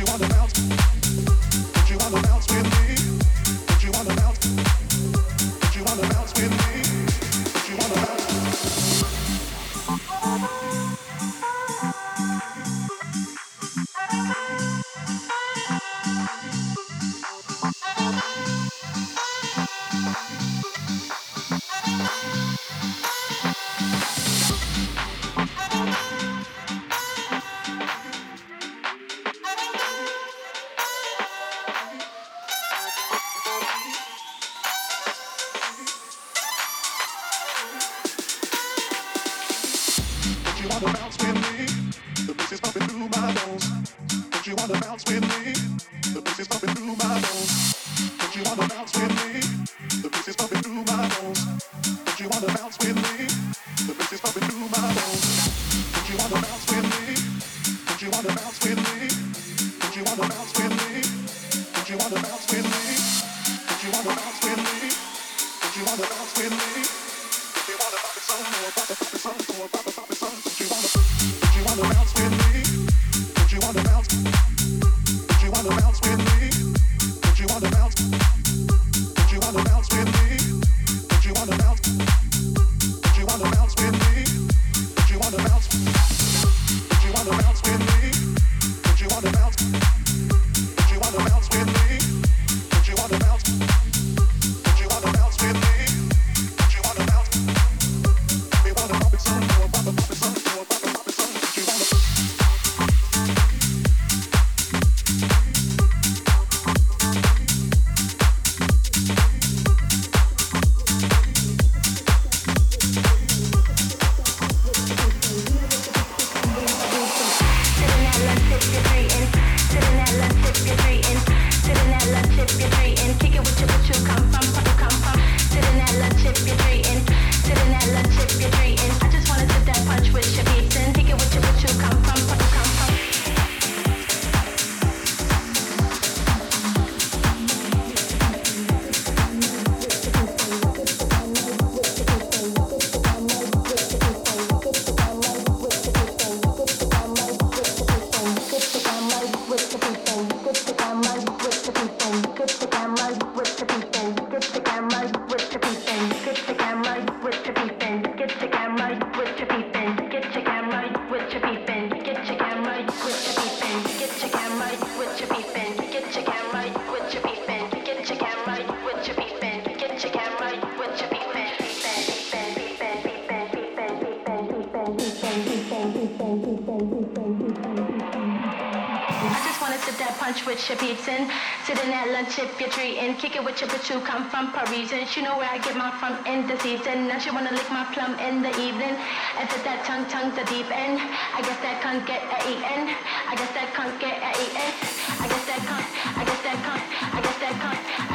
you on the bounce. from Parisian. She know where I get my from in the season. Now she wanna lick my plum in the evening. And put that tongue, tongue the deep end. I guess that can't get a eaten. I guess that can't get a eaten. I guess that can't. I guess that can't. I guess that can't.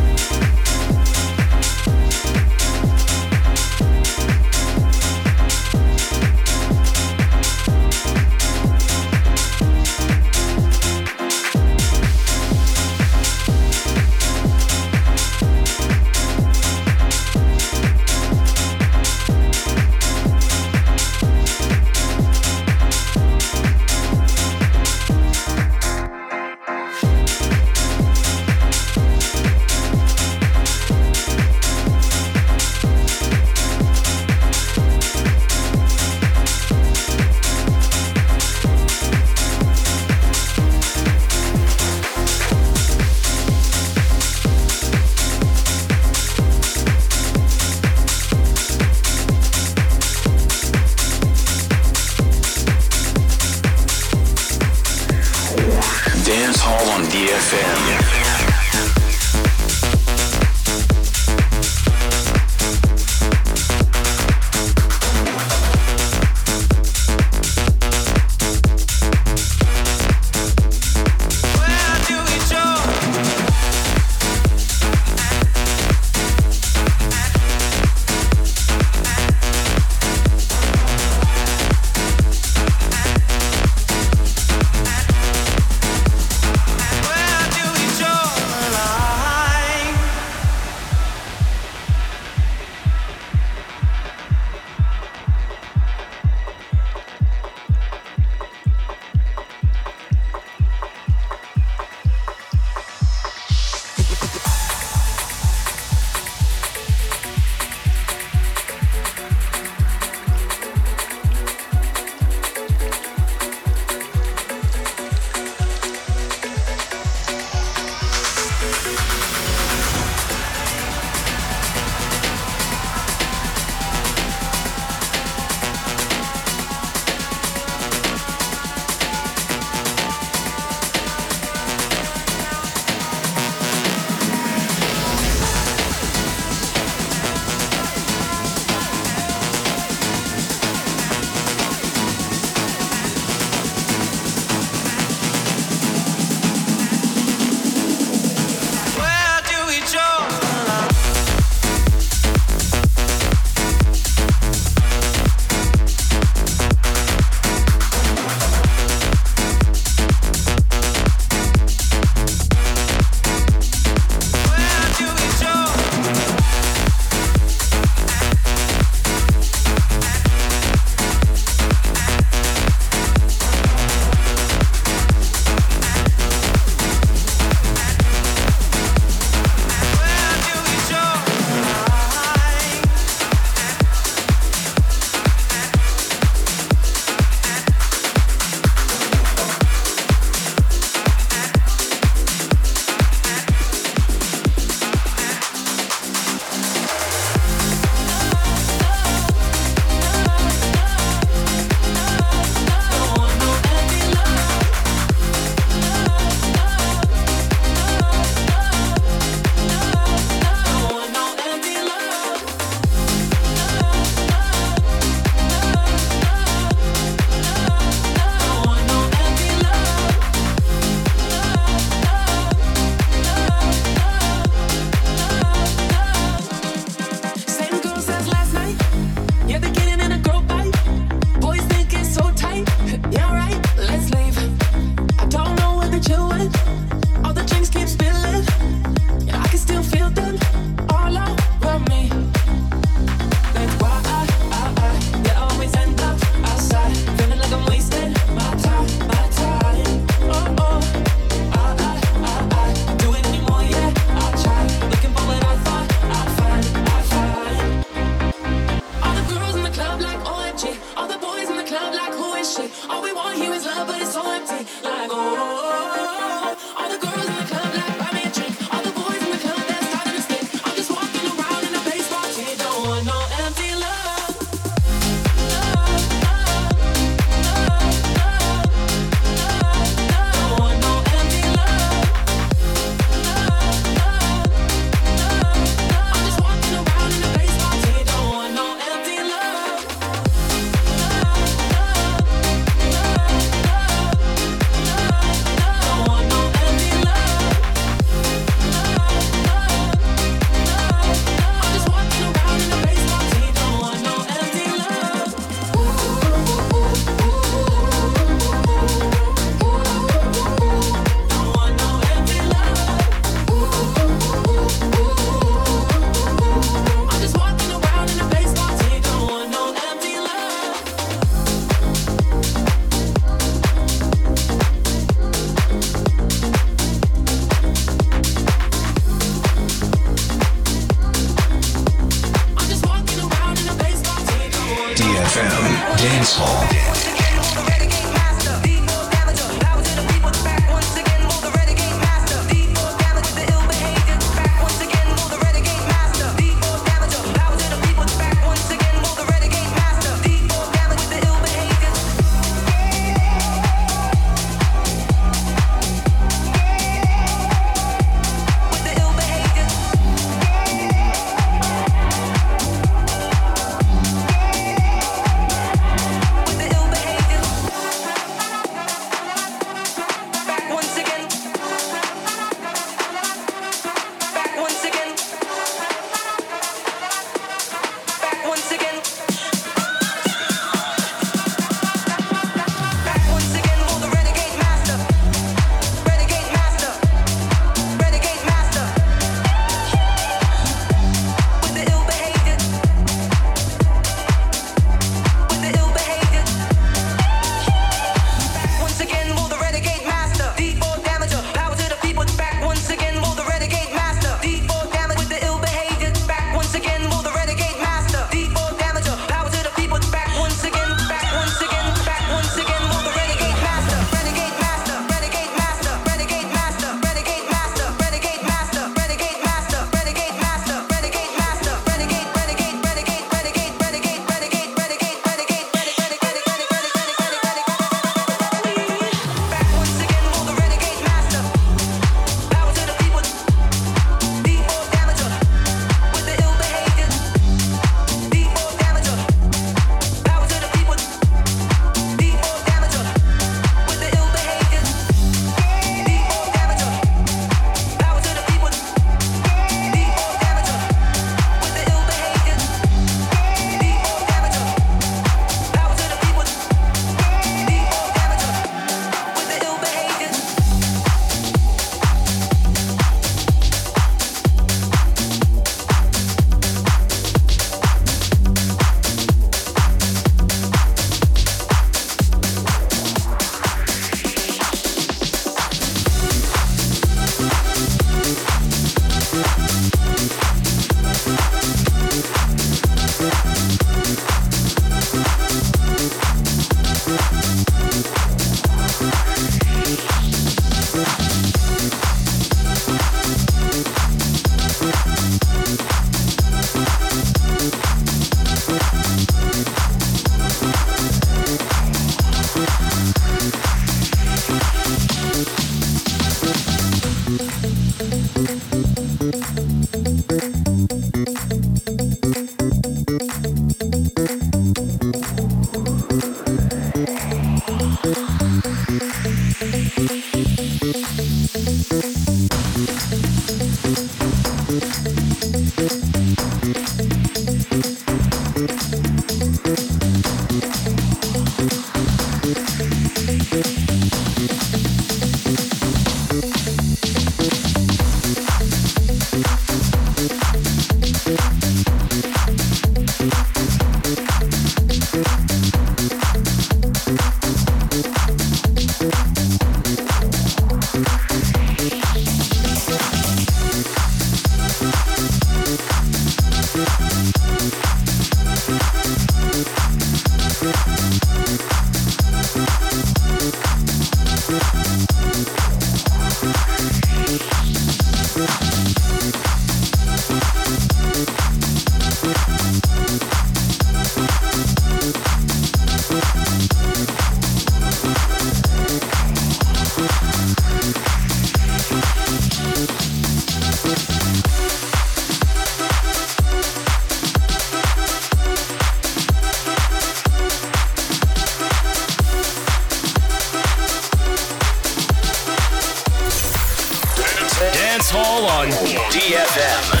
Be like a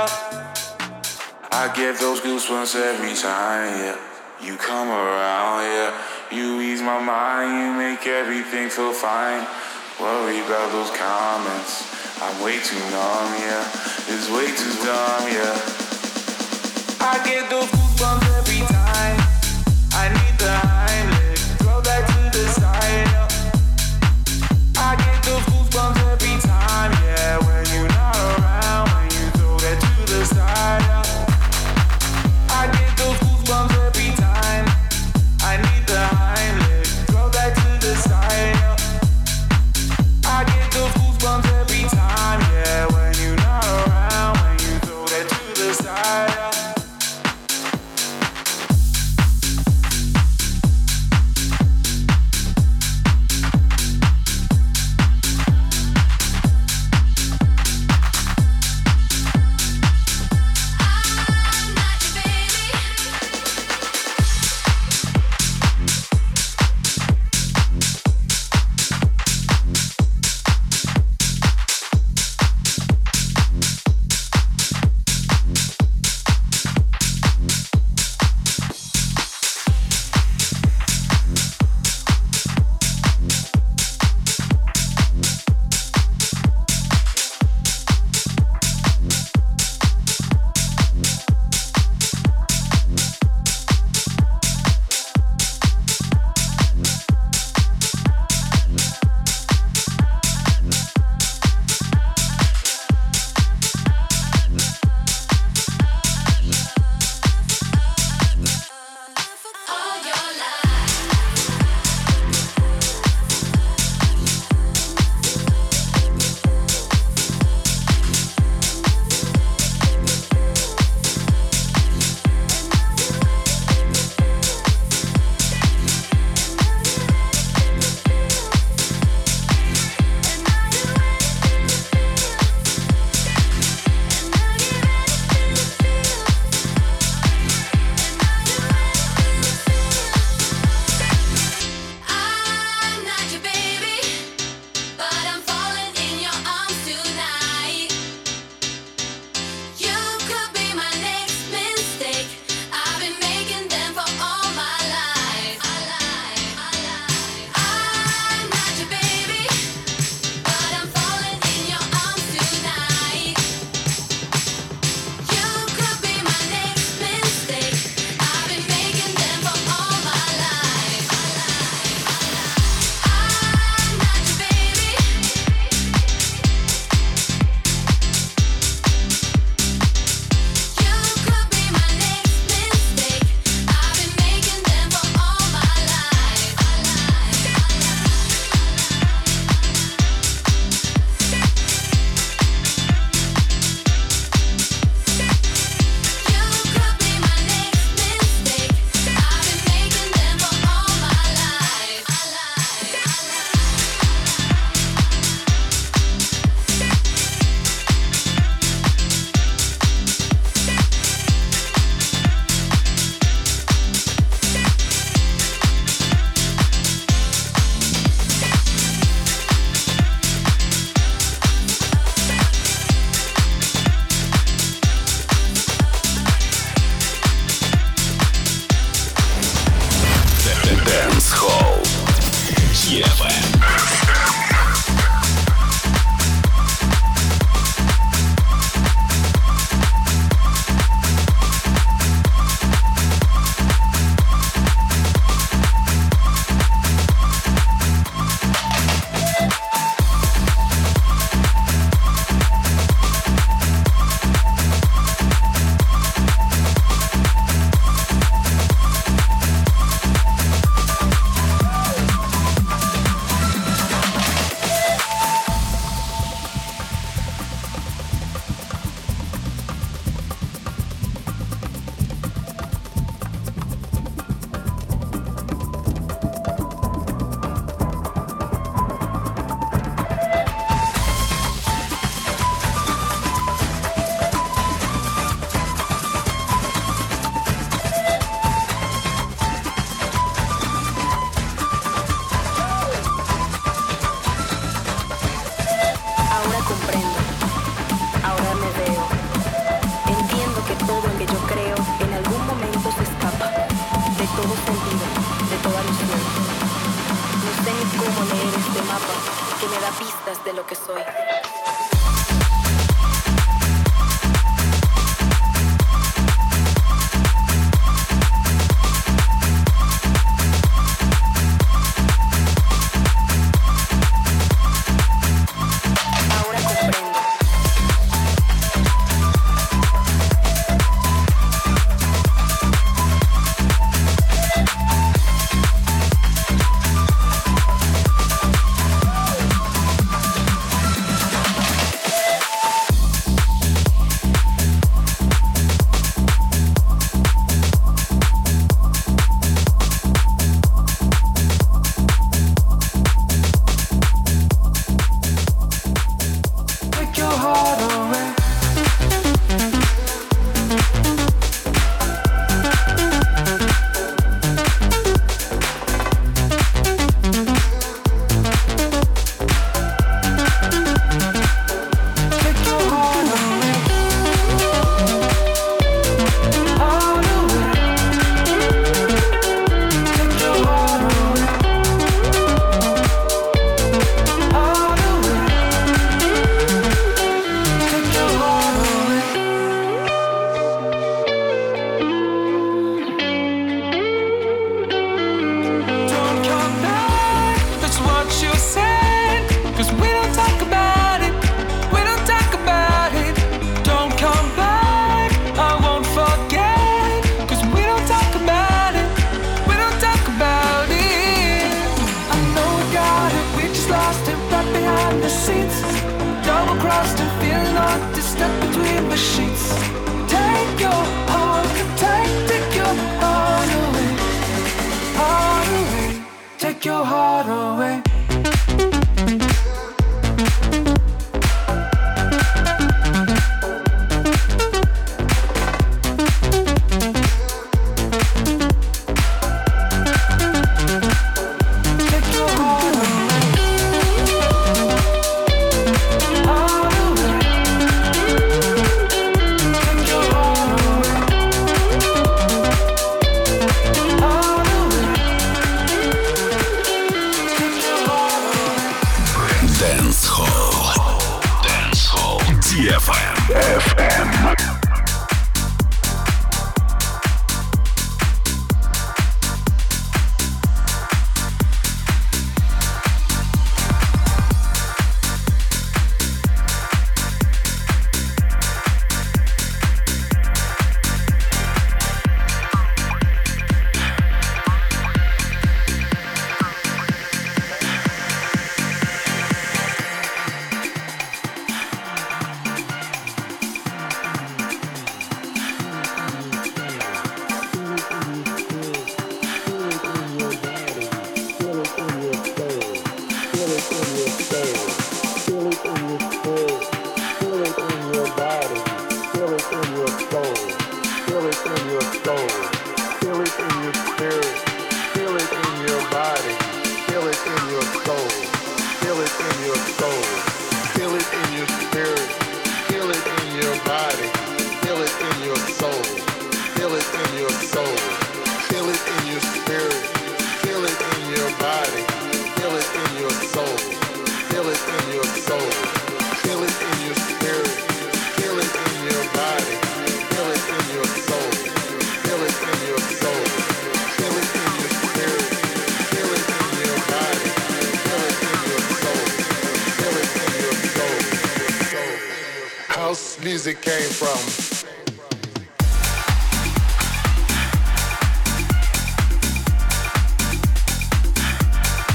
I get those goosebumps every time, yeah. You come around, yeah. You ease my mind, you make everything feel fine. Worry about those comments. I'm way too numb, yeah. It's way too dumb, yeah. I get those goosebumps.